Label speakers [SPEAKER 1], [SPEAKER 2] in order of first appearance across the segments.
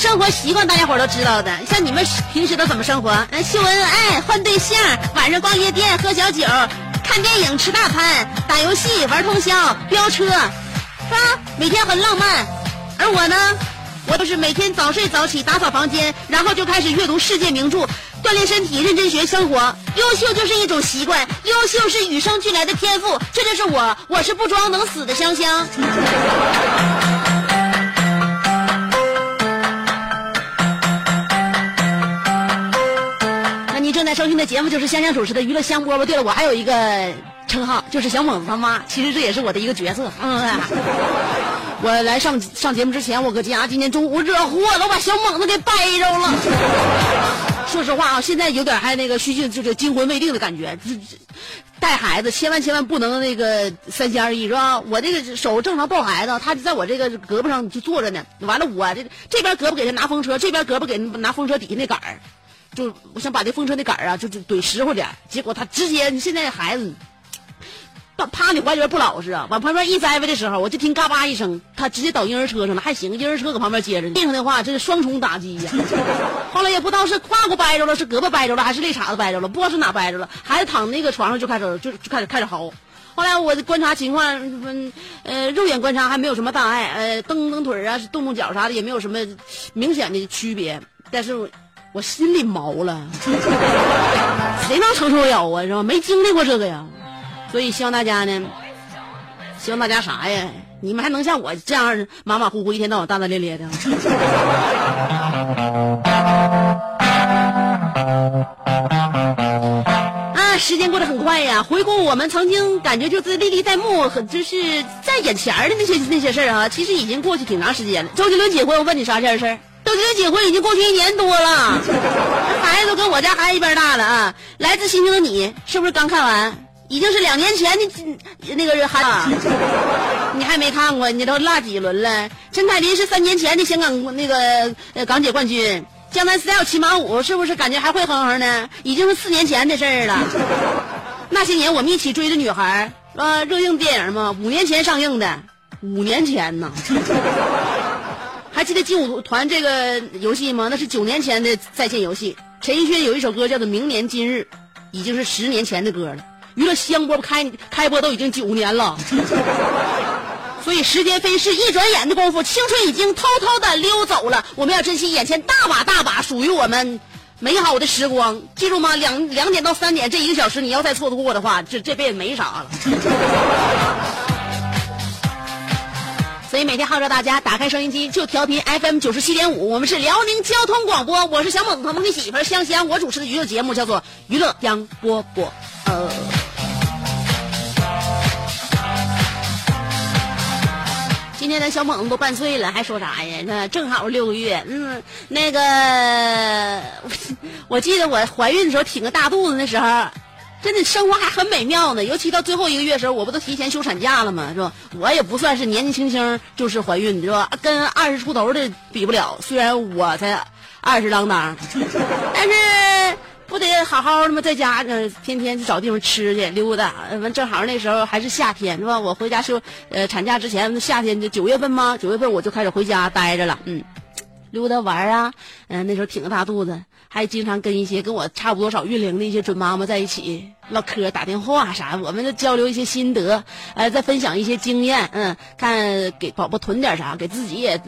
[SPEAKER 1] 生活习惯大家伙都知道的。像你们平时都怎么生活？秀恩爱、换对象，晚上逛夜店、喝小酒、看电影、吃大餐、打游戏、玩通宵、飙车，是吧？每天很浪漫。而我呢，我都是每天早睡早起，打扫房间，然后就开始阅读世界名著。锻炼身体，认真学生活。优秀就是一种习惯，优秀是与生俱来的天赋。这就是我，我是不装能死的香香。在收听的节目就是香香主持的娱乐香饽饽。对了，我还有一个称号，就是小猛子他妈。其实这也是我的一个角色。嗯，我来上上节目之前，我搁家今天中午惹祸了，我把小猛子给掰着了。说实话啊，现在有点还那个虚惊，就是惊魂未定的感觉。这带孩子千万千万不能那个三心二意，是吧？我这个手正常抱孩子，他就在我这个胳膊上就坐着呢。完了，我这这边胳膊给他拿风车，这边胳膊给拿风车底下那杆儿，就我想把这风车那杆儿啊，就就怼实乎点。结果他直接，现在孩子。趴趴你怀里边不老实啊！往旁边一栽歪的时候，我就听嘎巴一声，他直接倒婴儿车上了，还行，婴儿车搁旁边接着呢。地上的话，这是双重打击呀、后来也不知道是胯骨掰着了，是胳膊掰着了，还是肋叉子掰着了，不知道是哪掰着了。孩子躺那个床上就开始就就开始开始嚎。后来我观察情况，嗯呃，肉眼观察还没有什么大碍，呃，蹬蹬腿啊，动动脚啥的也没有什么明显的区别，但是我心里毛了，谁能承受得了啊？是吧？没经历过这个呀。所以希望大家呢，希望大家啥呀？你们还能像我这样马马虎虎，一天到晚大大咧咧的？啊，时间过得很快呀！回顾我们曾经感觉就是历历在目，很就是在眼前的那些那些事儿啊，其实已经过去挺长时间了。周杰伦结婚，我问你啥事儿？事儿？周杰伦结婚已经过去一年多了，孩子都跟我家孩子一边大了啊！来自星星的你，是不是刚看完？已经是两年前的那个韩，你还没看过？你都落几轮了？陈凯琳是三年前的香港那个呃港姐冠军，江南 style 骑马舞是不是感觉还会哼哼呢？已经是四年前的事儿了。那些年我们一起追的女孩，呃，热映电影嘛，五年前上映的，五年前呢。还记得劲舞团这个游戏吗？那是九年前的在线游戏。陈奕迅有一首歌叫做《明年今日》，已经是十年前的歌了。娱乐香饽饽开开播都已经九年了，所以时间飞逝，一转眼的功夫，青春已经偷偷的溜走了。我们要珍惜眼前大把大把属于我们美好的时光，记住吗？两两点到三点这一个小时，你要再错过的话，这这辈子没啥了。所以每天号召大家打开收音机就调频 FM 九十七点五，我们是辽宁交通广播，我是小猛他们的媳妇香香，我主持的娱乐节目叫做《娱乐香饽饽》。呃。今天咱小猛子都半岁了，还说啥呀？那正好六个月。嗯，那个，我记得我怀孕的时候挺个大肚子那时候，真的生活还很美妙呢。尤其到最后一个月时候，我不都提前休产假了吗？是吧？我也不算是年纪轻轻就是怀孕，是吧？跟二十出头的比不了。虽然我才二十郎当，但是。不得好好的吗？在家呢，天天去找地方吃去溜达。完，正好那时候还是夏天，是吧？我回家休呃产假之前，夏天就九月份吗？九月份我就开始回家待着了。嗯，溜达玩啊，嗯、那时候挺个大肚子，还经常跟一些跟我差不多少孕龄的一些准妈妈在一起唠嗑、打电话啥，我们就交流一些心得，呃，再分享一些经验，嗯，看给宝宝囤点啥，给自己也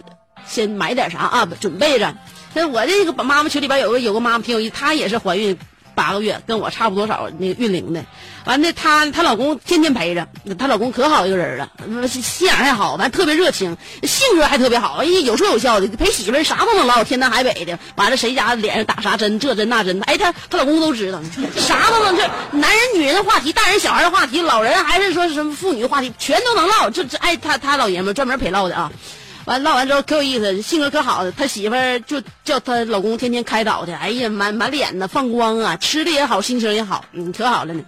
[SPEAKER 1] 先买点啥啊，准备着。那我这个妈妈群里边有个有个妈妈挺有意思，她也是怀孕八个月，跟我差不多少那个孕龄的。完了，她她老公天天陪着，她老公可好一个人了，心眼还好，完特别热情，性格还特别好，哎，有说有笑的，陪媳妇儿啥都能唠，天南海北的。完了，谁家脸上打啥针，这针那针，哎，她她老公都知道，啥都能。这男人女人的话题，大人小孩的话题，老人还是说什么妇女的话题，全都能唠。这这，哎，他他老爷们专门陪唠的啊。完唠完之后可有意思，性格可好的，他媳妇儿就叫她老公天天开导的，哎呀，满满脸的放光啊，吃的也好，心情也好，嗯，可好了呢。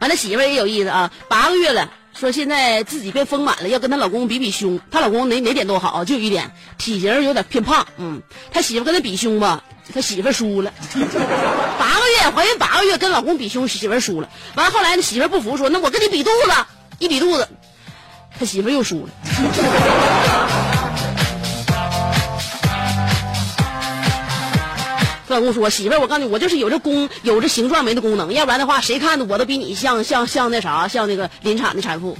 [SPEAKER 1] 完了，媳妇儿也有意思啊，八个月了，说现在自己变丰满了，要跟她老公比比胸。她老公哪哪点都好，就一点体型有点偏胖，嗯，她媳妇跟他比胸吧，他媳妇输了。八个月怀孕八个月跟老公比胸，媳妇输了。完了后来，媳妇不服，说那我跟你比肚子，一比肚子，他媳妇又输了。老公说：“媳妇儿，我告诉你，我就是有这功，有这形状没这功能，要不然的话，谁看的我都比你像像像那啥，像那个临产的产妇。”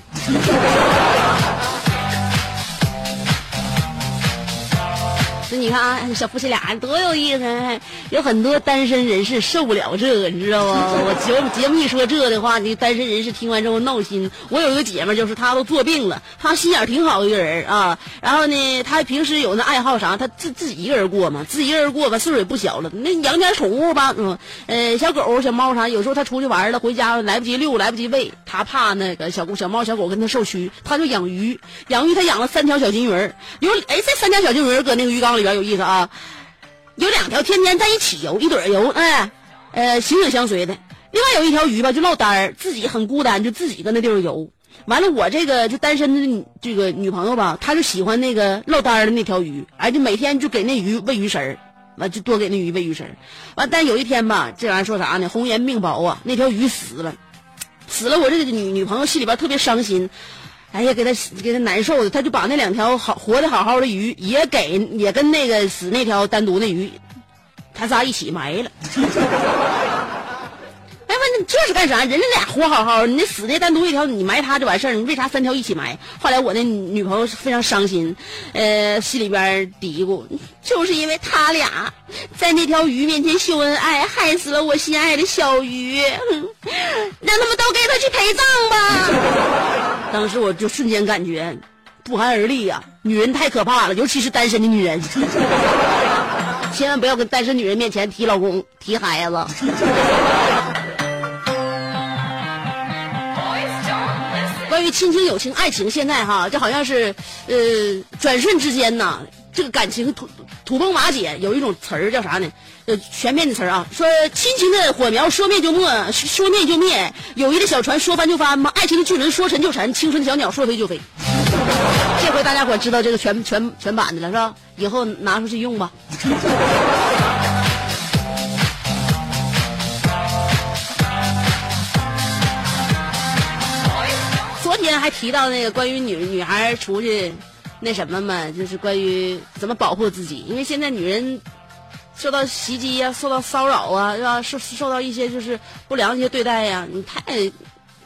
[SPEAKER 1] 那你看啊，小夫妻俩多有意思！有很多单身人士受不了这个，你知道吗？我节目节目一说这的话，你单身人士听完之后闹心。我有一个姐们，就是她都做病了，她心眼儿挺好一个人啊。然后呢，她平时有那爱好啥，她自自己一个人过嘛，自己一个人过吧，岁数也不小了。那养点宠物吧，嗯，呃，小狗、小猫啥，有时候她出去玩了，回家来不及遛，来不及喂，她怕那个小狗、小猫、小狗跟她受屈，她就养鱼。养鱼，她养了三条小金鱼儿，有哎，这三条小金鱼儿搁那个鱼缸里边有意思啊。有两条天天在一起游，一对儿游，哎，呃，形影相随的。另外有一条鱼吧，就落单儿，自己很孤单，就自己搁那地方游。完了，我这个就单身的这个女朋友吧，她就喜欢那个落单儿的那条鱼，哎，就每天就给那鱼喂鱼食儿，完就多给那鱼喂鱼食儿。完，但有一天吧，这玩意儿说啥呢？红颜命薄啊，那条鱼死了，死了，我这个女女朋友心里边特别伤心。哎呀，给他给他难受的，他就把那两条好活的好好的鱼也给也跟那个死那条单独的鱼，他仨一起埋了。哎，问这是干啥？人家俩活好好，你那死的单独一条，你埋他就完事儿，你为啥三条一起埋？后来我那女朋友是非常伤心，呃，心里边嘀咕，就是因为他俩在那条鱼面前秀恩爱，害死了我心爱的小鱼，让他们都给他去陪葬吧。当时我就瞬间感觉不寒而栗呀、女人太可怕了，尤其是单身的女人，千万不要跟单身女人面前提老公、提孩子。关于亲情、友情、爱情，现在哈就好像是呃转瞬之间呐，这个感情土土崩瓦解。有一种词儿叫啥呢？呃，全面的词儿啊，说亲情的火苗说灭就灭，说灭就灭；友谊的小船说翻就翻嘛，爱情的巨轮说沉就沉，青春的小鸟说飞就飞。这回大家伙知道这个全全全版的了是吧？以后拿出去用吧。还提到那个关于女女孩出去那什么嘛，就是关于怎么保护自己，因为现在女人受到袭击呀、受到骚扰啊，是吧？受受到一些就是不良一些对待呀，你太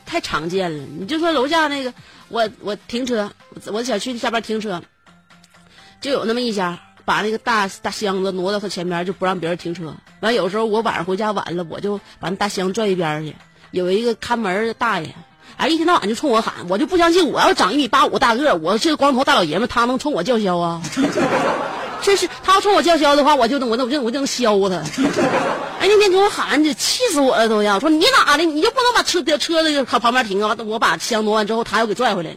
[SPEAKER 1] 太常见了。你就说楼下那个，我我停车，我小区下边停车，就有那么一家把那个大大箱子挪到他前边，就不让别人停车。完有时候我晚上回家晚了，我就把那大箱拽一边去。有一个看门的大爷，哎，一天到晚就冲我喊，我就不相信，我要长一米八五大个，我这个光头大老爷们，他能冲我叫嚣啊？真是，他要冲我叫嚣的话，我就能，我就我就我就能削他。哎，那天给我喊，这气死我了都要。说你哪的？你就不能把车车子靠旁边停啊？我把箱挪完之后，他又给拽回来了。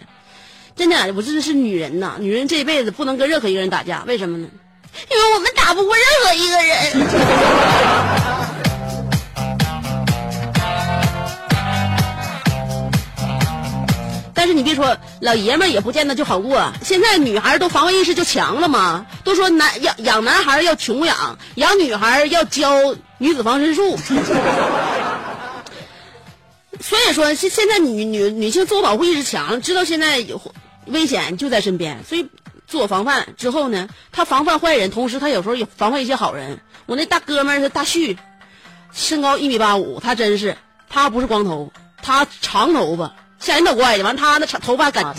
[SPEAKER 1] 真的，我这是女人呐，女人这一辈子不能跟任何一个人打架，为什么呢？因为我们打不过任何一个人。但是你别说，老爷们儿也不见得就好过。现在女孩都防卫意识就强了嘛，都说男养养男孩要穷养，养女孩要教女子防身术。所以说，现现在女女女性自我保护意识强，知道现在有危险就在身边，所以自我防范之后呢，他防范坏人，同时他有时候也防范一些好人。我那大哥们儿是大旭，身高一米八五，他真是他不是光头，他长头发，吓人倒怪的。完他那长头发干，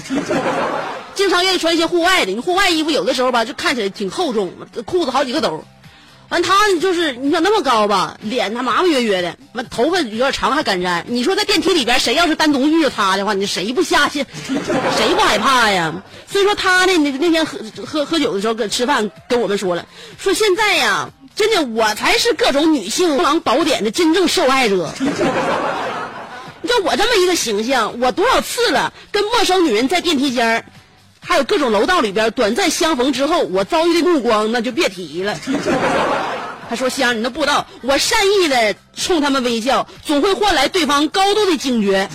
[SPEAKER 1] 经常愿意穿一些户外的。你户外衣服有的时候吧，就看起来挺厚重，裤子好几个兜。完他就是你想那么高吧，脸他麻麻约约的，完头发有点长还干粘。你说在电梯里边，谁要是单独遇着他的话，你谁不下去，谁不害怕呀？所以说他呢，那那天喝喝喝酒的时候跟吃饭跟我们说了，说现在呀，真的我才是各种女性狼宝典的真正受害者。你看我这么一个形象，我多少次了跟陌生女人在电梯间儿，还有各种楼道里边短暂相逢之后，我遭遇的目光那就别提了。他说：“香，你都不知道，我善意的冲他们微笑，总会换来对方高度的警觉。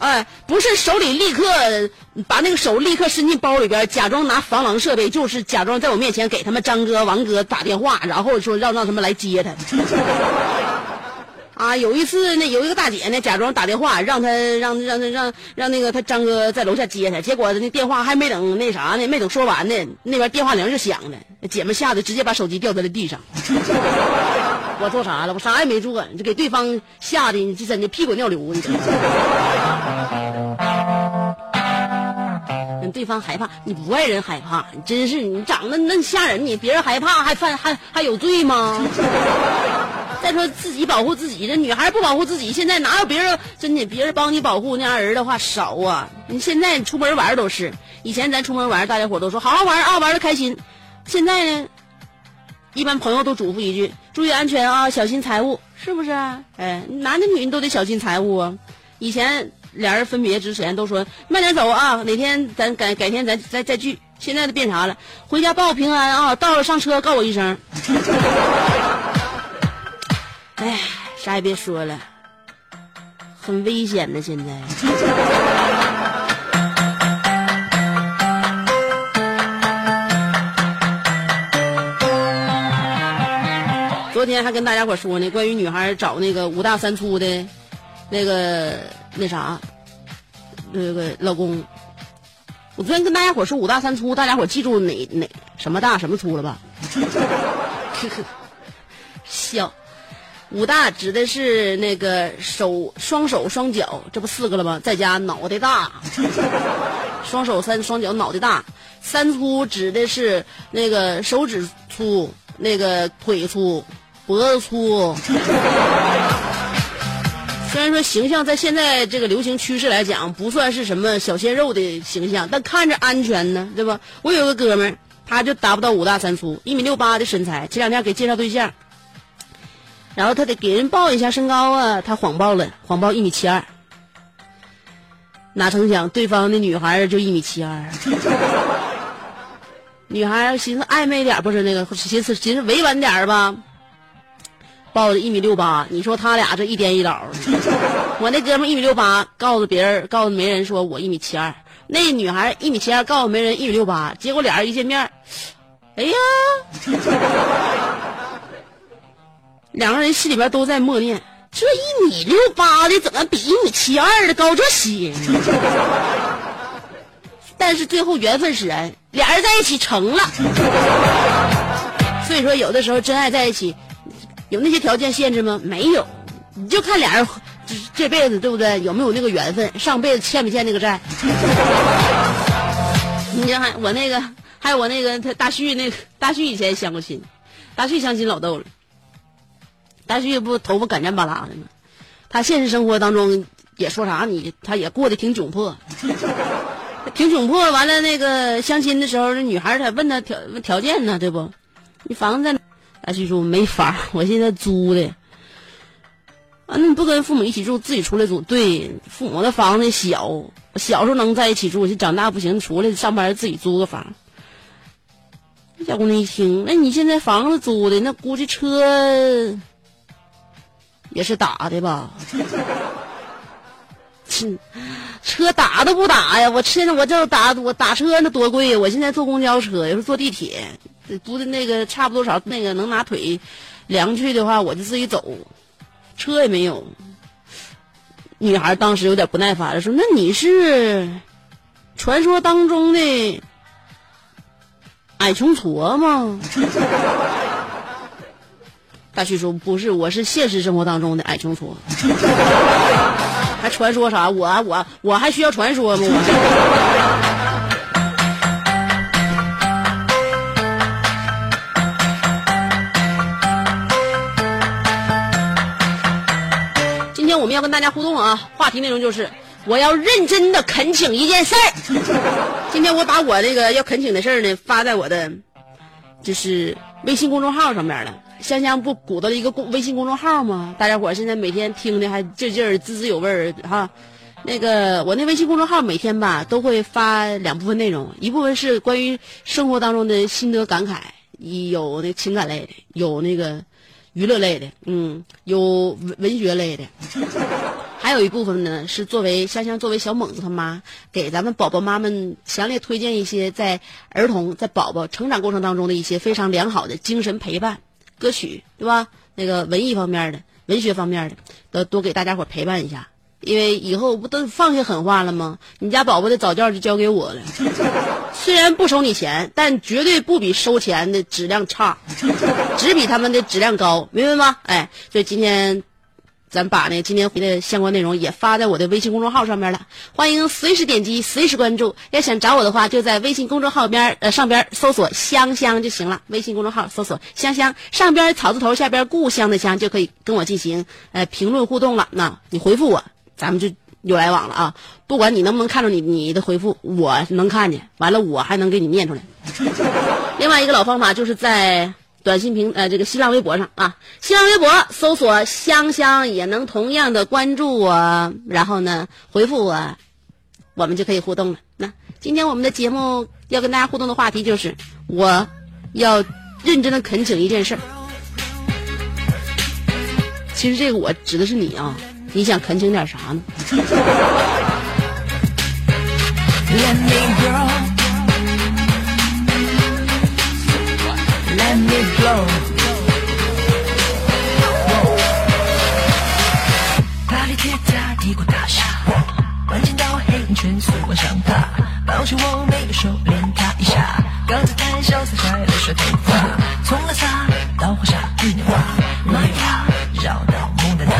[SPEAKER 1] 哎，不是手里立刻把那个手立刻伸进包里边，假装拿防狼设备，就是假装在我面前给他们张哥、王哥打电话，然后说让让他们来接他。啊，有一次那有一个大姐呢，假装打电话让他让让他让让那个他张哥在楼下接他，结果那电话还没等那啥呢，没等说完呢，那边电话铃就响了，那姐们吓得直接把手机掉在了地上。我做啥了？我啥也没做，就给对方吓得，你这真的屁滚尿流，你？对方害怕，你不爱人害怕，你真是你长得那吓人，你别人害怕还犯还还有罪吗？再说自己保护自己，这女孩不保护自己，现在哪有别人真的别人帮你保护那样人的话少啊？你现在出门玩都是，以前咱出门玩，大家伙都说好好玩啊，玩的开心。现在呢，一般朋友都嘱咐一句：注意安全啊，小心财物，是不是？哎，男的女的都得小心财物啊。以前俩人分别之前都说慢点走啊，哪天咱改改天咱再再聚。现在都变啥了？回家报平安啊，到了上车告我一声。哎，啥也别说了，很危险的。现在，昨天还跟大家伙说呢，关于女孩找那个五大三粗的，那个那啥，那个老公。我昨天跟大家伙说五大三粗，大家伙记住哪哪什么大什么粗了吧？笑。五大指的是那个手双手双脚，这不四个了吗？再加脑袋大，双手三双脚脑袋大。三粗指的是那个手指粗，那个腿粗，脖子粗。虽然说形象在现在这个流行趋势来讲不算是什么小鲜肉的形象，但看着安全呢，对吧？我有个哥们儿，他就达不到五大三粗，一米六八的身材，前两天给介绍对象。然后他得给人报一下身高啊，他谎报了，谎报一米七二。哪成想对方的女孩就一米七二，女孩寻思暧昧点不是那个，寻思寻思委婉点吧，报的一米六八。你说他俩这一颠一倒，我那哥们一米六八，告诉别人，告诉媒人说我一米七二，那女孩一米七二，告诉媒人一米六八，结果俩人一见面，哎呀。两个人心里边都在默念：这一米六八的怎么比一米七二的高这些？但是最后缘分使然，俩人在一起成了。所以说，有的时候真爱在一起，有那些条件限制吗？没有，你就看俩人这这辈子对不对？有没有那个缘分？上辈子欠没欠那个债？你看我那个，还有我那个他大旭那个大旭以前相过亲，大旭相亲老逗了。大旭不头发干干巴拉的吗？他现实生活当中也说啥你，他也过得挺窘迫，挺窘迫。完了那个相亲的时候，那女孩她问他条条件呢，对不？你房子在哪？大旭说没房，我现在租的。啊，那你不跟父母一起住，自己出来住？对，父母的房子小，小时候能在一起住，就长大不行，出来上班自己租个房。小姑娘一听，那你现在房子租的，那估计车。也是打的吧？车打都不打呀！我现在我就打我打车那多贵呀！我现在坐公交车，有时候坐地铁，不是那个差不多少那个能拿腿量去的话，我就自己走，车也没有。女孩当时有点不耐烦了，说：“那你是
[SPEAKER 2] 传说当中的矮穷矬吗？大旭说不是，我是现实生活当中的矮穷矬。还传说啥？我我我还需要传说吗？我。今天我们要跟大家互动啊，话题内容就是我要认真的恳请一件事儿。今天我把我这个要恳请的事儿呢发在我的就是微信公众号上面了。香香不鼓捣了一个公微信公众号吗？大家伙现在每天听的还劲劲儿、滋滋有味儿哈。那个我那微信公众号每天吧都会发两部分内容，一部分是关于生活当中的心得感慨，有那情感类的，有那个娱乐类的，嗯，有文文学类的。还有一部分呢，是作为香香作为小猛子他妈，给咱们宝宝妈们强烈推荐一些在儿童在宝宝成长过程当中的一些非常良好的精神陪伴歌曲，对吧？那个文艺方面的、文学方面的，都多给大家伙陪伴一下。因为以后不都放下狠话了吗？你家宝宝的早教就交给我了，虽然不收你钱，但绝对不比收钱的质量差，只比他们的质量高，明白吗？哎，所以今天。咱把那今天回的相关内容也发在我的微信公众号上面了，欢迎随时点击，随时关注。要想找我的话，就在微信公众号边儿呃上边搜索“香香”就行了。微信公众号搜索“香香”，上边草字头，下边故乡的乡，就可以跟我进行呃评论互动了。那你回复我，咱们就有来往了啊。不管你能不能看着你你的回复，我能看见，完了我还能给你念出来。另外一个老方法就是在。短信平呃，这个新浪微博上啊，新浪微博搜索“香香”也能同样的关注我，然后呢回复我，我们就可以互动了。那今天我们的节目要跟大家互动的话题就是，我要认真的恳请一件事儿。其实这个我指的是你啊，你想恳请点啥呢？Let me blow。巴黎铁塔帝国大厦，万千道黑影全速往上爬，抱起我每个手链它一下，高姿态潇洒甩了甩头发，从拉萨到华沙日内瓦，玛雅绕到蒙大拿，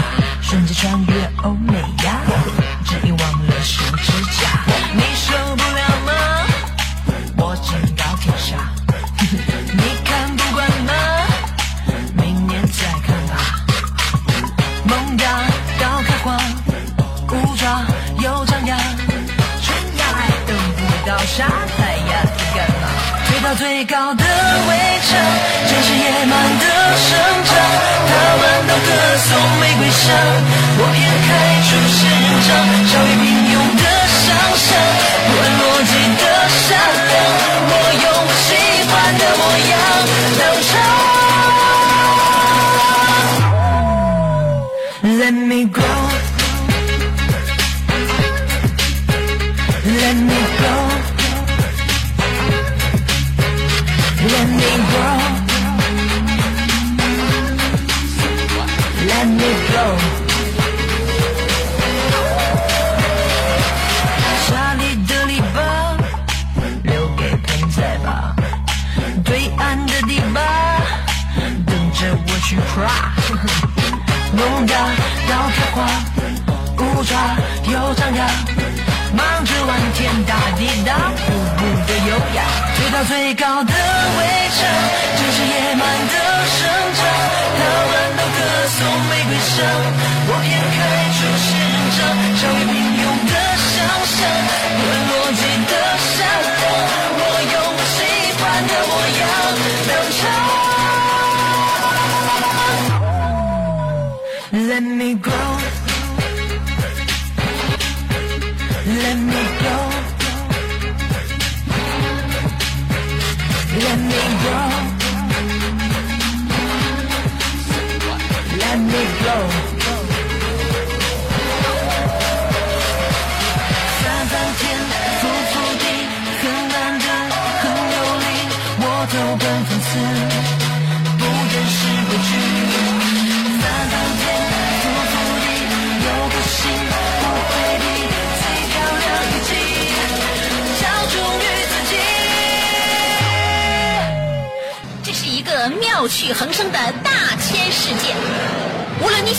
[SPEAKER 2] 瞬间穿越欧美亚，只因忘了修指甲，最高的围墙，真是野蛮的生长。他们都歌颂玫瑰香，我偏开出市场。超越平我去跨。农家要开花，五爪又张牙，忙着玩天大地大，步步的优雅，追到最高的围墙，真是野蛮的生长。他们都歌颂玫瑰香。我偏开出市场，超越平庸的想象，不落 Let me go, let me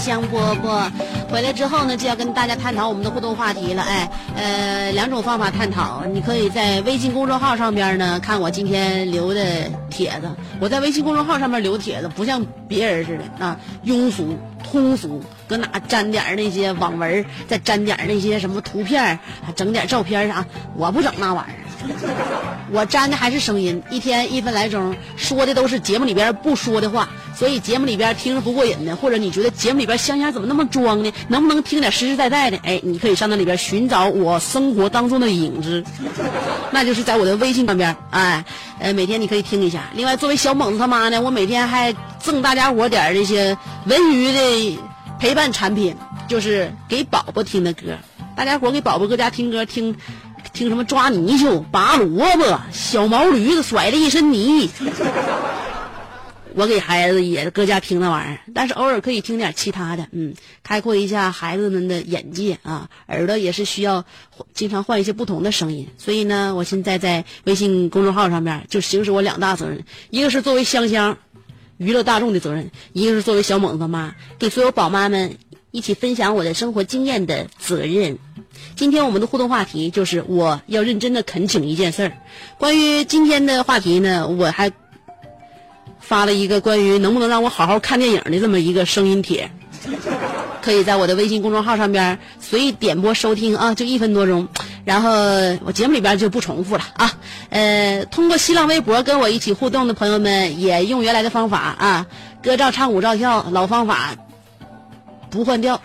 [SPEAKER 1] 香饽饽。回来之后呢，就要跟大家探讨我们的互动话题了。哎，呃，两种方法探讨，你可以在微信公众号上边呢看我今天留的帖子。我在微信公众号上面留帖子，不像别人似的啊，庸俗、通俗，搁哪粘点那些网文，再粘点那些什么图片，整点照片啥，我不整那玩意儿。我粘的还是声音，一天一分来钟，说的都是节目里边不说的话，所以节目里边听着不过瘾的，或者你觉得节目里边香香怎么那么装呢？能不能听点实实在在的？哎，你可以上那里边寻找我生活当中的影子，那就是在我的微信上边，哎，呃，每天你可以听一下。另外，作为小猛子他妈呢，我每天还赠大家伙点这些文娱的陪伴产品，就是给宝宝听的歌。大家伙给宝宝搁家听歌听。听什么抓泥鳅、拔萝卜、小毛驴子甩了一身泥，我给孩子也搁家听那玩意儿，但是偶尔可以听点其他的，嗯，开阔一下孩子们的眼界啊，耳朵也是需要经常换一些不同的声音。所以呢，我现在在微信公众号上面就行使我两大责任，一个是作为香香娱乐大众的责任，一个是作为小猛子妈给所有宝妈们一起分享我的生活经验的责任。今天我们的互动话题就是我要认真的恳请一件事儿。关于今天的话题呢，我还发了一个关于能不能让我好好看电影的这么一个声音帖，可以在我的微信公众号上边随意点播收听啊，就一分多钟。然后我节目里边就不重复了啊。呃，通过新浪微博跟我一起互动的朋友们，也用原来的方法啊，歌照唱舞照跳，老方法不换掉。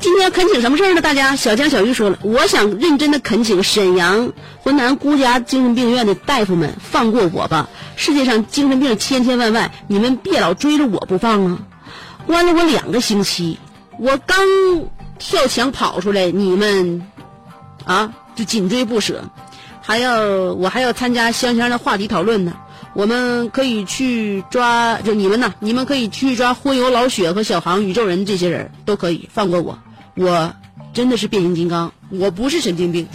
[SPEAKER 1] 今天恳请什么事儿呢？大家，小江小鱼说了，我想认真的恳请沈阳浑南孤家精神病院的大夫们放过我吧。世界上精神病千千万万，你们别老追着我不放啊！关了我两个星期，我刚跳墙跑出来，你们啊就紧追不舍，还要我还要参加香香的话题讨论呢。我们可以去抓，就你们呐，你们可以去抓忽悠老雪和小航、宇宙人这些人都可以放过我。我真的是变形金刚，我不是神经病。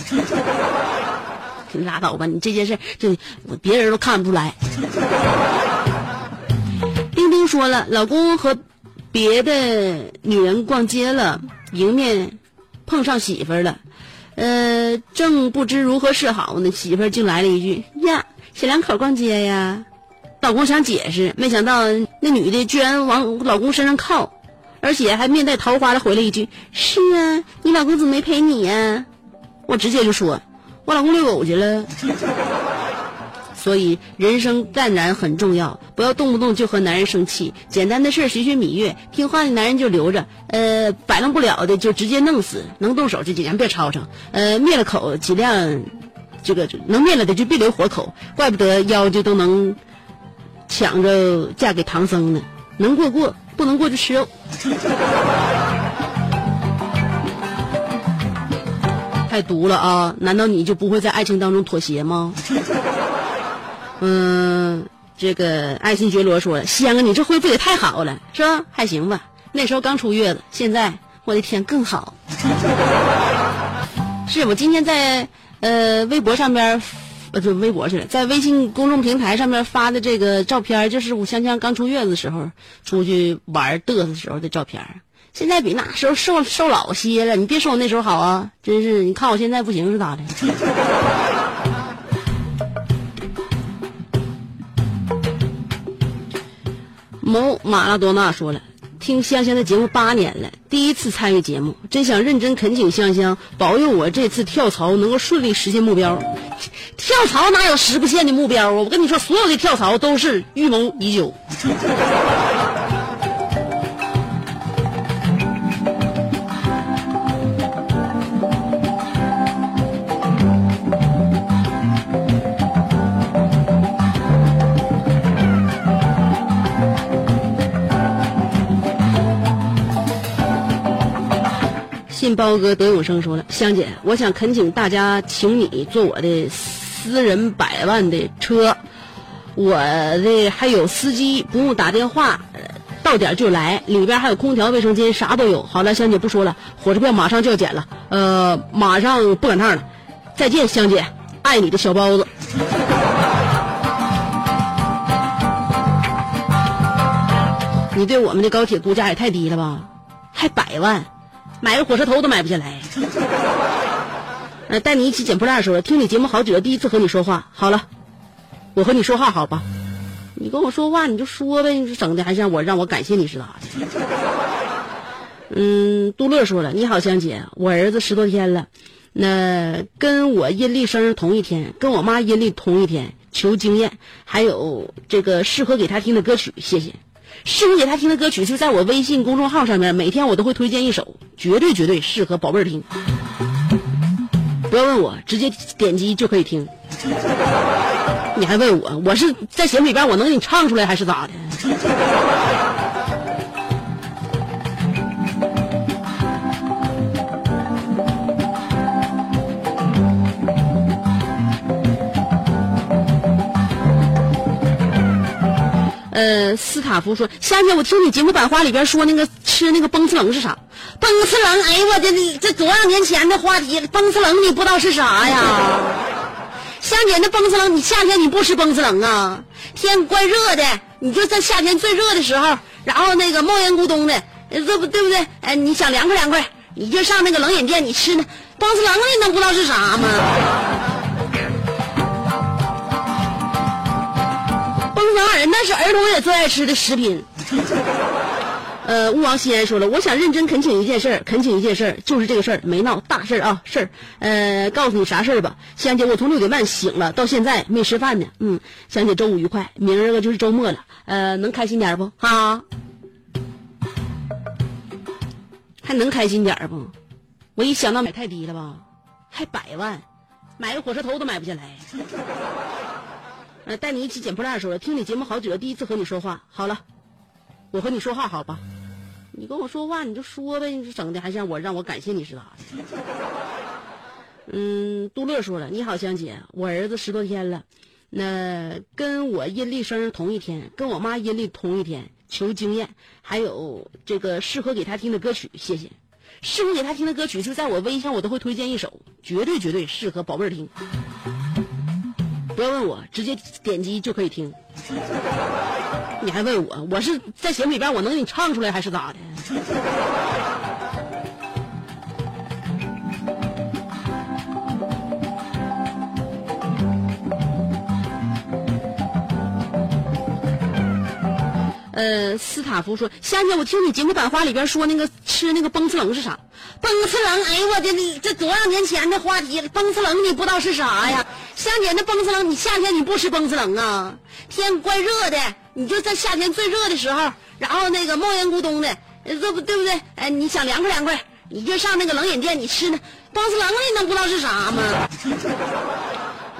[SPEAKER 1] 你拉倒吧，你这件事这别人都看不出来。丁丁说了，老公和别的女人逛街了，迎面碰上媳妇儿了，呃，正不知如何是好呢，媳妇儿竟来了一句：“呀，小两口逛街呀。”老公想解释，没想到那女的居然往老公身上靠。而且还面带桃花的回了一句：“是啊，你老公怎么没陪你呀？”我直接就说：“我老公遛狗去了。”所以人生淡然很重要，不要动不动就和男人生气。简单的事学学芈月，听话的男人就留着，呃，摆弄不了的就直接弄死。能动手就尽量别吵吵，呃，灭了口尽量，这个能灭了的就别留活口。怪不得妖精都能抢着嫁给唐僧呢，能过过。不能过就吃肉，太毒了啊！难道你就不会在爱情当中妥协吗？嗯，这个爱新觉罗说了：“香啊，你这恢复也太好了，是吧？还行吧。那时候刚出月子，现在我的天更好。是我今天在呃微博上边。呃，就微博去了，在微信公众平台上面发的这个照片，就是我香香刚出月子时候出去玩嘚瑟时候的照片。现在比那时候瘦瘦老些了，你别说我那时候好啊，真是，你看我现在不行是咋的？某马拉多纳说了，听香香的节目八年了，第一次参与节目，真想认真恳请香香保佑我这次跳槽能够顺利实现目标。跳槽哪有实不现的目标啊？我跟你说，所有的跳槽都是预谋已久。信包哥德永生说了，香姐，我想恳请大家，请你坐我的私人百万的车，我的还有司机，不用打电话，到点就来，里边还有空调、卫生间，啥都有。好了，香姐不说了，火车票马上就要减了，呃，马上不赶趟了，再见，香姐，爱你的小包子。你对我们的高铁估价也太低了吧？还百万，买个火车头都买不下来。呃，带你一起捡破烂的时候，听你节目好久了，第一次和你说话。好了，我和你说话好吧？你跟我说话你就说呗，你整的还像我让我感谢你似的。嗯，杜乐说了，你好，香姐，我儿子十多天了，那跟我阴历生日同一天，跟我妈阴历同一天，求经验，还有这个适合给他听的歌曲，谢谢。适合给他听的歌曲就在我微信公众号上面，每天我都会推荐一首，绝对绝对适合宝贝儿听。不要问我，直接点击就可以听。你还问我，我是在节目里边我能给你唱出来还是咋的？呃，斯塔夫说：“夏姐，我听你节目版话里边说那个吃那个崩次棱是啥？崩次棱，哎呦我的，你这多少年前的话题了，崩次棱你不知道是啥呀？夏姐，那崩次棱，你夏天你不吃崩次棱啊？天怪热的，你就在夏天最热的时候，然后那个冒烟咕咚的，这不对不对？哎，你想凉快凉快，你就上那个冷饮店，你吃那崩次棱，你能不知道是啥吗？”崩子耳那是儿童也最爱吃的食品。呃，勿忘西安说了，我想认真恳请一件事儿，恳请一件事儿，就是这个事儿，没闹大事儿啊，事儿。呃，告诉你啥事儿吧，香姐，我从六点半醒了，到现在没吃饭呢。嗯，香姐，周五愉快，明儿个就是周末了，呃，能开心点不？哈，还能开心点不？我一想到买太低了吧，还百万，买个火车头都买不下来。呃，带你一起捡破烂的时候，听你节目好久了，第一次和你说话。好了，我和你说话好吧？你跟我说话你就说呗，你整的还像我让我感谢你似的。嗯，杜乐说了，你好，香姐，我儿子十多天了，那跟我阴历生日同一天，跟我妈阴历同一天，求经验，还有这个适合给他听的歌曲，谢谢。适合给他听的歌曲就在我微信上，我都会推荐一首，绝对绝对适合宝贝儿听。不要问我，直接点击就可以听。你还问我，我是在节目里边我能给你唱出来还是咋的？呃，斯塔夫说：“夏姐，我听你节目版话里边说那个吃那个崩次棱是啥？崩次棱，哎呦我的，你这多少年前的话题了，崩次棱你不知道是啥呀？夏姐，那崩次棱，你夏天你不吃崩次棱啊？天怪热的，你就在夏天最热的时候，然后那个冒烟咕咚的，这不对不对？哎，你想凉快凉快，你就上那个冷饮店，你吃那崩次棱，你能不知道是啥吗？”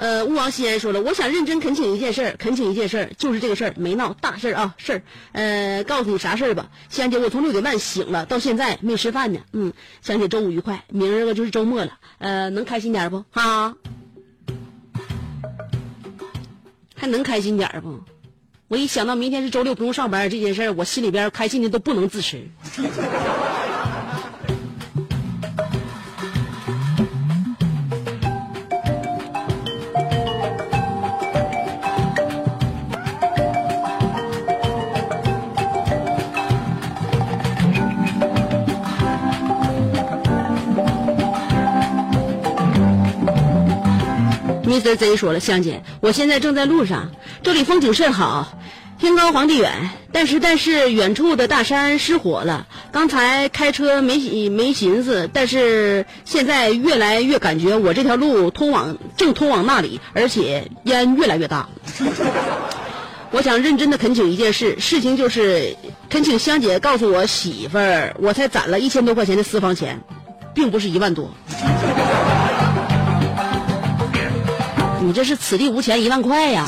[SPEAKER 1] 呃，勿忘西安说了，我想认真恳请一件事儿，恳请一件事儿，就是这个事儿，没闹大事儿啊，事儿。呃，告诉你啥事儿吧，西安姐，我从六点半醒了，到现在没吃饭呢。嗯，香姐，周五愉快，明儿个就是周末了，呃，能开心点不？哈，还能开心点不？我一想到明天是周六不用上班这件事儿，我心里边开心的都不能自持。Mr. Z 说了，香姐，我现在正在路上，这里风景甚好，天高皇帝远，但是但是远处的大山失火了。刚才开车没没寻思，但是现在越来越感觉我这条路通往正通往那里，而且烟越来越大。我想认真的恳请一件事，事情就是恳请香姐告诉我媳妇儿，我才攒了一千多块钱的私房钱，并不是一万多。你这是此地无钱一万块呀！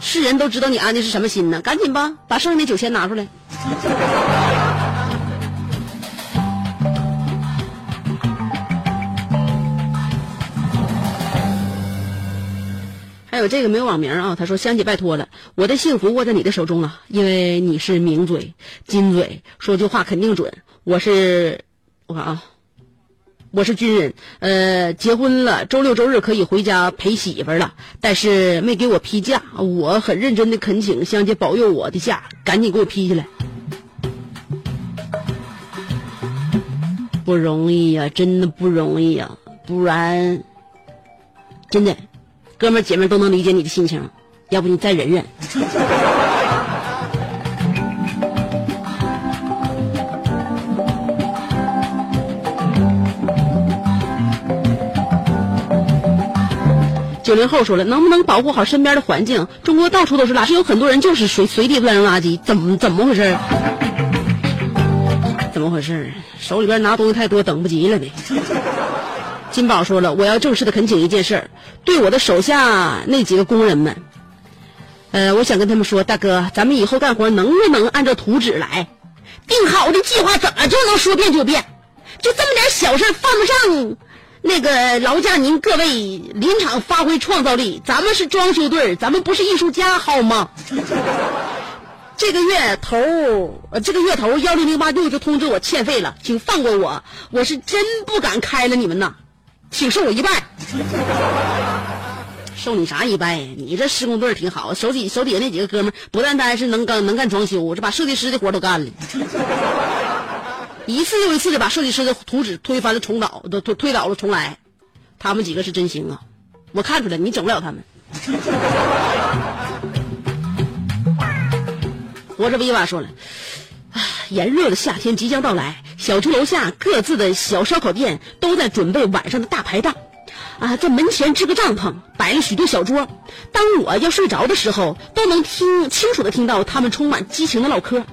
[SPEAKER 1] 世人都知道你安的是什么心呢？赶紧吧，把剩下那九千拿出来。还有这个没有网名啊，他说香姐拜托了，我的幸福握在你的手中了，因为你是名嘴、金嘴，说句话肯定准。我是，我看啊。我是军人，呃，结婚了，周六周日可以回家陪媳妇了，但是没给我批假。我很认真的恳请香姐保佑我的假，赶紧给我批下来。不容易呀，真的不容易呀，不然，真的，哥们姐妹都能理解你的心情，要不你再忍忍。九零后说了，能不能保护好身边的环境？中国到处都是垃圾，有很多人就是随随地乱扔垃圾，怎么怎么回事？怎么回事？手里边拿东西太多，等不及了呢。金宝说了，我要正式的恳请一件事，对我的手下那几个工人们，呃，我想跟他们说，大哥，咱们以后干活能不能按照图纸来？定好的计划怎么就能说变就变？就这么点小事犯不上。那个劳驾您各位临场发挥创造力，咱们是装修队，咱们不是艺术家，好吗？这个月头，呃，这个月头幺零零八六就通知我欠费了，请放过我，我是真不敢开了你们呐，请受我一拜。受你啥一拜呀？你这施工队挺好，手底手底下那几个哥们不单单是能干能干装修，这把设计师的活都干了。一次又一次的把设计师的图纸推翻了重倒，都推推倒了重来，他们几个是真行啊！我看出来你整不了他们。活着威瓦说了，炎热的夏天即将到来，小区楼下各自的小烧烤店都在准备晚上的大排档，啊，在门前支个帐篷，摆了许多小桌。当我要睡着的时候，都能听清楚的听到他们充满激情的唠嗑。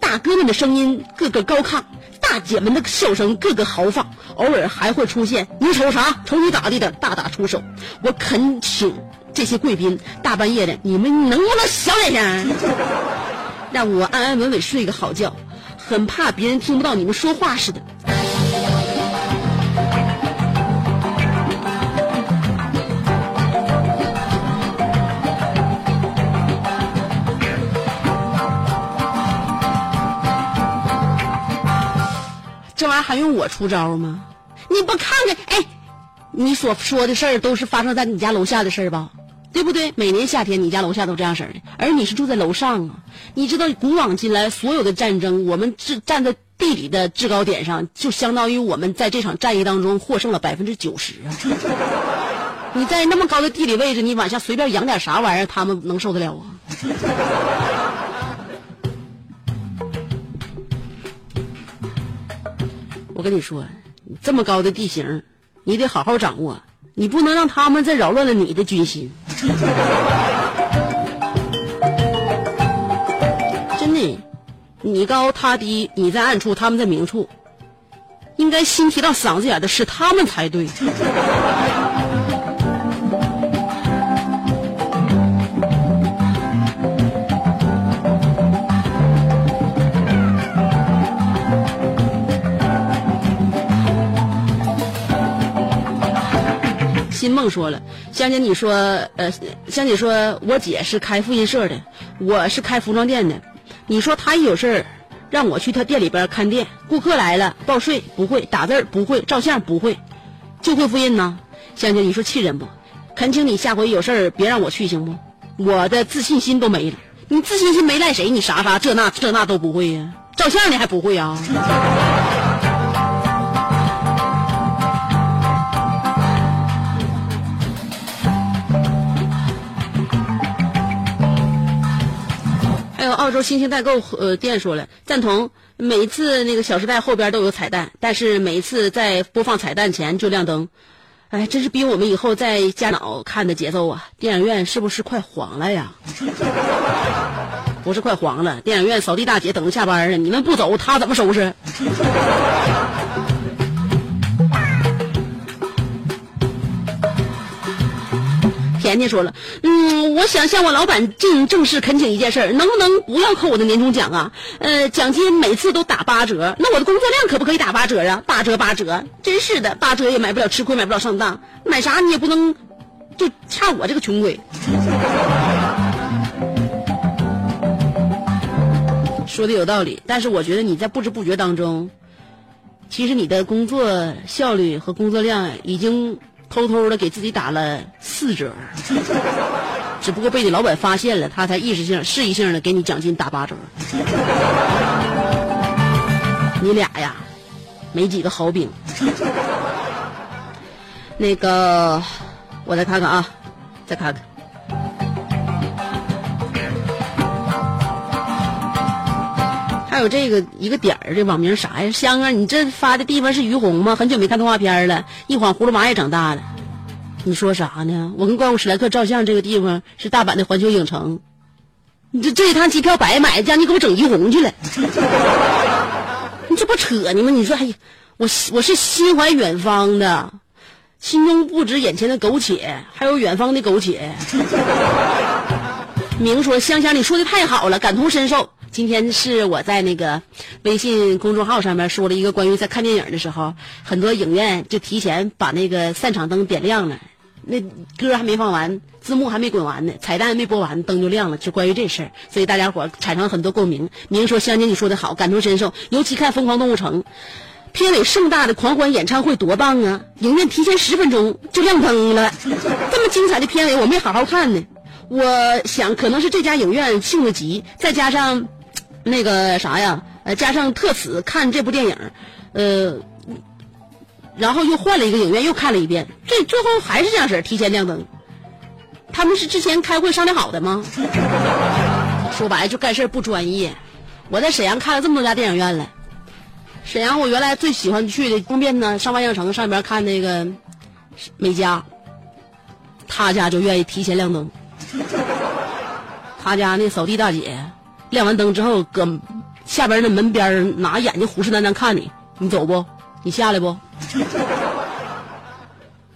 [SPEAKER 1] 大哥们的声音个个高亢，大姐们的笑声个个豪放，偶尔还会出现“你瞅啥？瞅你咋地”的大打出手。我恳请这些贵宾，大半夜的，你们能不能小点声，让我安安稳稳睡个好觉？很怕别人听不到你们说话似的。还用我出招吗？你不看看，哎，你所说的事儿都是发生在你家楼下的事儿吧？对不对？每年夏天你家楼下都这样式儿的，而你是住在楼上啊。你知道古往今来所有的战争，我们是站在地理的制高点上，就相当于我们在这场战役当中获胜了百分之九十啊。你在那么高的地理位置，你往下随便养点啥玩意儿，他们能受得了啊？我跟你说，这么高的地形，你得好好掌握，你不能让他们再扰乱了你的军心。真的，你高他低，你在暗处，他们在明处，应该心提到嗓子眼的是他们才对。新梦说了，香姐，你说，呃，香姐说，我姐是开复印社的，我是开服装店的。你说她一有事儿，让我去她店里边看店，顾客来了报税不会，打字不会，照相不会，就会复印呢。香姐，你说气人不？恳请你下回有事儿别让我去行不？我的自信心都没了。你自信心没赖谁？你啥啥这那这那都不会呀？照相你还不会呀？有澳洲新兴代购呃店说了，赞同。每次那个《小时代》后边都有彩蛋，但是每一次在播放彩蛋前就亮灯，哎，真是逼我们以后在家脑看的节奏啊！电影院是不是快黄了呀？不是快黄了，电影院扫地大姐等着下班呢，你们不走，她怎么收拾？甜甜说了，嗯，我想向我老板进行正式恳请一件事，能不能不要扣我的年终奖啊？呃，奖金每次都打八折，那我的工作量可不可以打八折啊？八折八折，真是的，八折也买不了吃亏，买不了上当，买啥你也不能就差我这个穷鬼。说的有道理，但是我觉得你在不知不觉当中，其实你的工作效率和工作量已经。偷偷的给自己打了四折，只不过被你老板发现了，他才意识性、示意性的给你奖金打八折。你俩呀，没几个好饼。那个，我再看看啊，再看看。还有这个一个点儿，这网名啥呀？香啊，你这发的地方是于洪吗？很久没看动画片了，一晃葫芦娃也长大了。你说啥呢？我跟怪物史莱克照相这个地方是大阪的环球影城。你这这一趟机票白买，让你给我整于洪去了。你这不扯呢吗？你说，哎呀，我我是心怀远方的，心中不止眼前的苟且，还有远方的苟且。明说香香，你说的太好了，感同身受。今天是我在那个微信公众号上面说了一个关于在看电影的时候，很多影院就提前把那个散场灯点亮了，那歌还没放完，字幕还没滚完呢，彩蛋没播完，灯就亮了，就关于这事儿，所以大家伙产生了很多共鸣。明说香姐你说的好，感同身受，尤其看《疯狂动物城》片尾盛大的狂欢演唱会多棒啊！影院提前十分钟就亮灯了，这么精彩的片尾我没好好看呢。我想可能是这家影院性子急，再加上。那个啥呀，加上特此看这部电影，呃，然后又换了一个影院又看了一遍，这最后还是这样式提前亮灯。他们是之前开会商量好的吗？说白了就干事儿不专业。我在沈阳看了这么多家电影院了，沈阳我原来最喜欢去的方便呢，上万象城上边看那个美嘉，他家就愿意提前亮灯，他家那扫地大姐。亮完灯之后，搁下边那门边拿眼睛虎视眈眈看你，你走不？你下来不？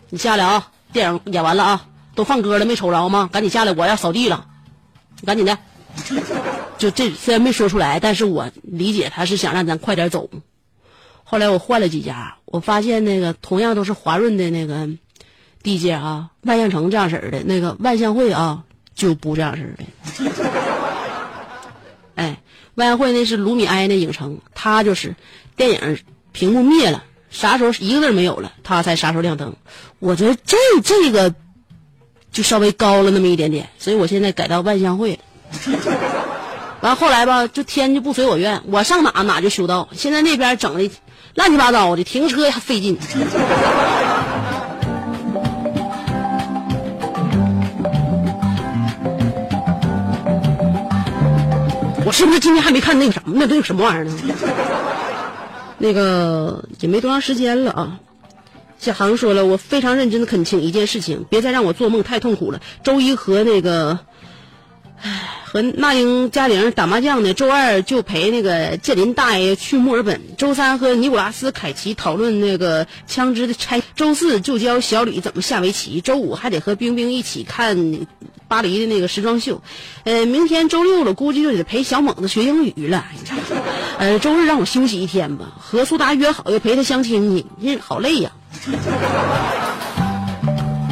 [SPEAKER 1] 你下来啊！电影演完了啊，都放歌了，没瞅着吗？赶紧下来，我要扫地了，赶紧的。就这虽然没说出来，但是我理解他是想让咱快点走。后来我换了几家，我发现那个同样都是华润的那个地界啊，万象城这样式的，那个万象汇啊就不这样式的。哎，万象汇那是卢米埃那影城，他就是电影屏幕灭了，啥时候一个字没有了，他才啥时候亮灯。我觉得这这个就稍微高了那么一点点，所以我现在改到万象汇了。完后来吧，就天就不随我愿，我上哪哪就修道。现在那边整的乱七八糟的，停车还费劲。是不是今天还没看那个什么呢？那个什么玩意儿呢？那个也没多长时间了啊。小航说了，我非常认真的恳请一件事情，别再让我做梦太痛苦了。周一和那个，唉，和那英、嘉玲打麻将呢。周二就陪那个建林大爷去墨尔本。周三和尼古拉斯凯奇讨论那个枪支的拆。周四就教小李怎么下围棋。周五还得和冰冰一起看。巴黎的那个时装秀，呃，明天周六了，估计就得陪小猛子学英语了。呃，周日让我休息一天吧。和苏达约好要陪他相亲去，这好累呀。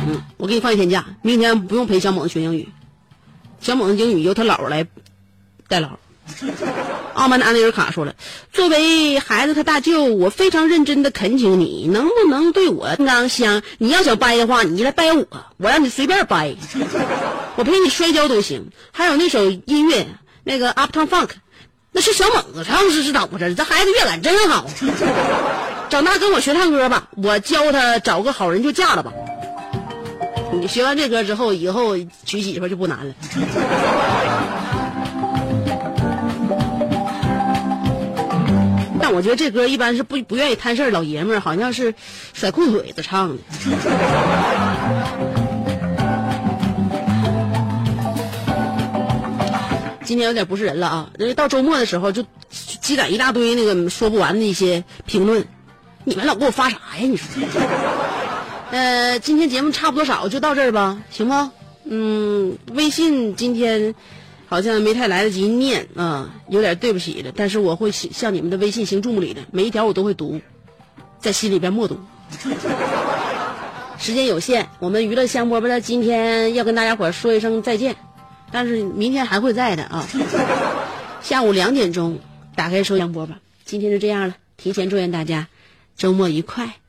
[SPEAKER 1] 嗯，我给你放一天假，明天不用陪小猛子学英语，小猛子英语由他姥来代劳。奥曼的安内尔卡说了：“作为孩子他大舅，我非常认真的恳请你，能不能对我刚香？你要想掰的话，你来掰我，我让你随便掰，我陪你摔跤都行。还有那首音乐，那个 Uptown Funk，那是小猛子唱是是怎么回事？这孩子乐感真好，长大跟我学唱歌吧，我教他找个好人就嫁了吧。你学完这歌之后，以后娶媳妇就不难了。但我觉得这歌一般是不不愿意摊事，老爷们儿好像是甩裤腿子唱的。今天有点不是人了啊！因为到周末的时候就积攒一大堆那个说不完的一些评论，你们老给我发啥呀？你说。呃，今天节目差不多少，就到这儿吧，行吗？嗯，微信今天好像没太来得及念啊，有点对不起了。但是我会向你们的微信行注目礼的，每一条我都会读，在心里边默读。时间有限，我们娱乐香饽饽的，今天要跟大家伙说一声再见。但是明天还会在的啊！下午两点钟打开收音播吧。今天就这样了，提前祝愿大家周末愉快。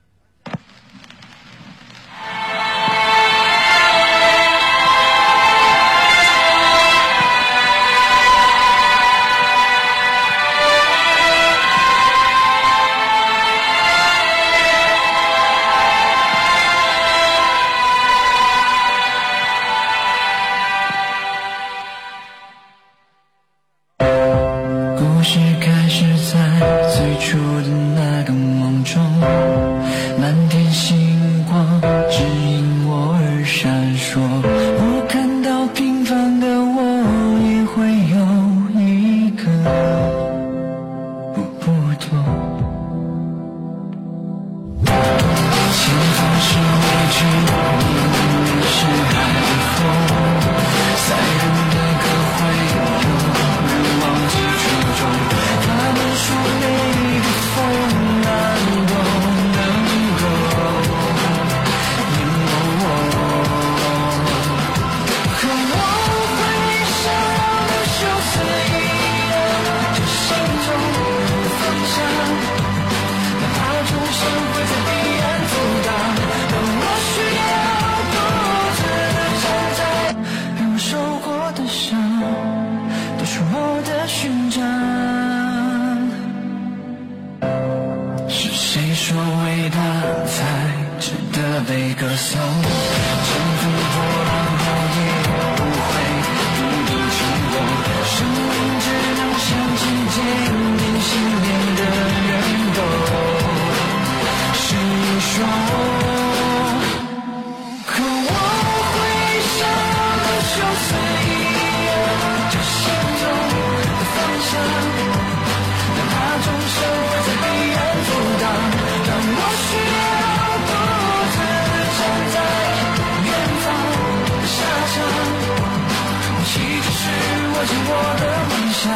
[SPEAKER 2] 握紧我的梦想，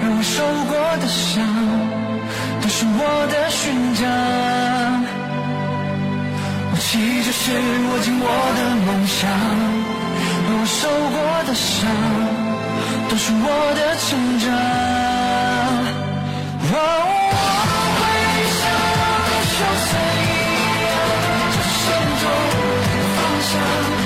[SPEAKER 2] 让我受过的伤，都是我的勋章。武器就是握紧我的梦想，让我受过的伤，都是我的成长。我会像勇士一样，朝着心中的方向。